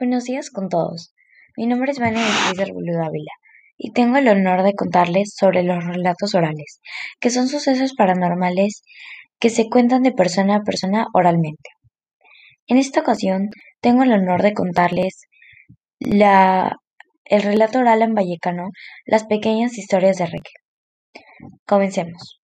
Buenos días con todos. Mi nombre es Vania de Ávila y tengo el honor de contarles sobre los relatos orales, que son sucesos paranormales que se cuentan de persona a persona oralmente. En esta ocasión tengo el honor de contarles la, el relato oral en vallecano, Las pequeñas historias de Reque. Comencemos.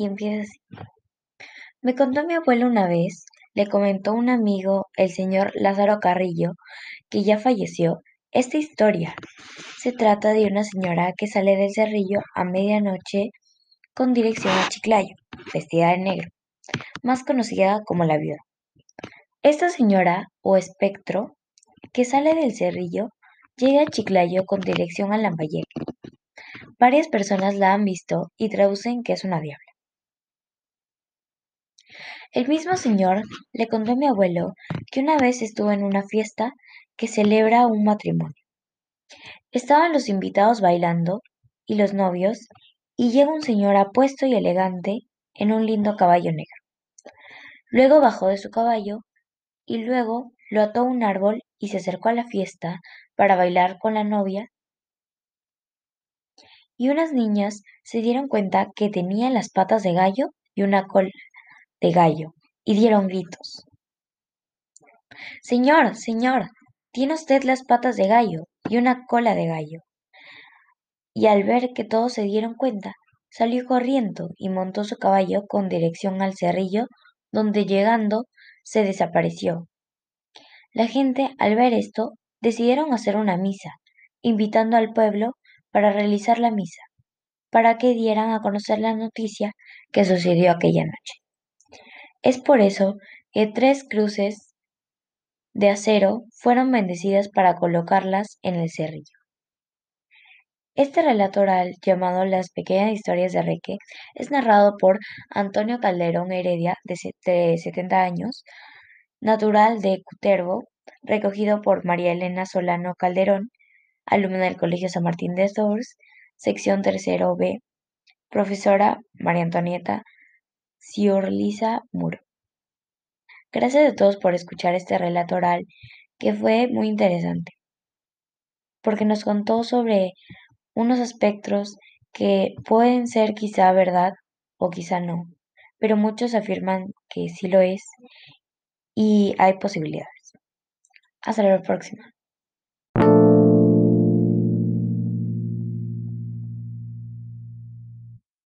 Y empieza así. Me contó mi abuelo una vez, le comentó un amigo, el señor Lázaro Carrillo, que ya falleció, esta historia. Se trata de una señora que sale del cerrillo a medianoche con dirección a Chiclayo, vestida de negro, más conocida como la viuda. Esta señora, o espectro, que sale del cerrillo, llega a Chiclayo con dirección a Lambayeque. Varias personas la han visto y traducen que es una diabla. El mismo señor le contó a mi abuelo que una vez estuvo en una fiesta que celebra un matrimonio. Estaban los invitados bailando y los novios, y llega un señor apuesto y elegante en un lindo caballo negro. Luego bajó de su caballo y luego lo ató a un árbol y se acercó a la fiesta para bailar con la novia. Y unas niñas se dieron cuenta que tenía las patas de gallo y una cola de gallo, y dieron gritos. Señor, señor, tiene usted las patas de gallo y una cola de gallo. Y al ver que todos se dieron cuenta, salió corriendo y montó su caballo con dirección al cerrillo, donde llegando se desapareció. La gente, al ver esto, decidieron hacer una misa, invitando al pueblo para realizar la misa, para que dieran a conocer la noticia que sucedió aquella noche. Es por eso que tres cruces de acero fueron bendecidas para colocarlas en el cerrillo. Este relato oral, llamado Las pequeñas historias de Reque, es narrado por Antonio Calderón Heredia, de 70 años, natural de Cutervo, recogido por María Elena Solano Calderón, alumna del Colegio San Martín de Tours, sección tercero B, profesora María Antonieta Muro. Gracias a todos por escuchar este relato oral que fue muy interesante, porque nos contó sobre unos aspectos que pueden ser quizá verdad o quizá no, pero muchos afirman que sí lo es y hay posibilidades. Hasta la próxima.